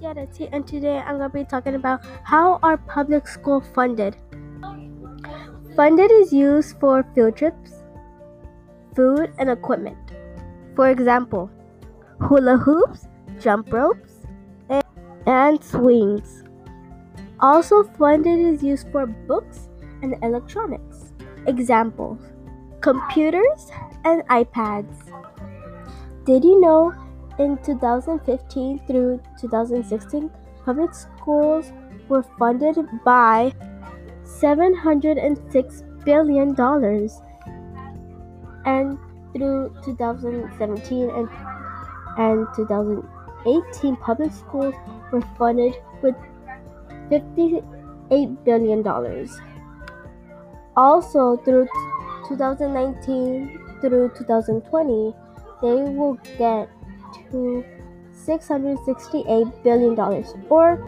Garrity, and today I'm going to be talking about how are public school funded. Funded is used for field trips, food, and equipment. For example, hula hoops, jump ropes, and, and swings. Also funded is used for books and electronics. Examples computers and iPads. Did you know in 2015 through 2016, public schools were funded by $706 billion, and through 2017 and, and 2018, public schools were funded with $58 billion. Also, through 2019 through 2020, they will get to $668 billion or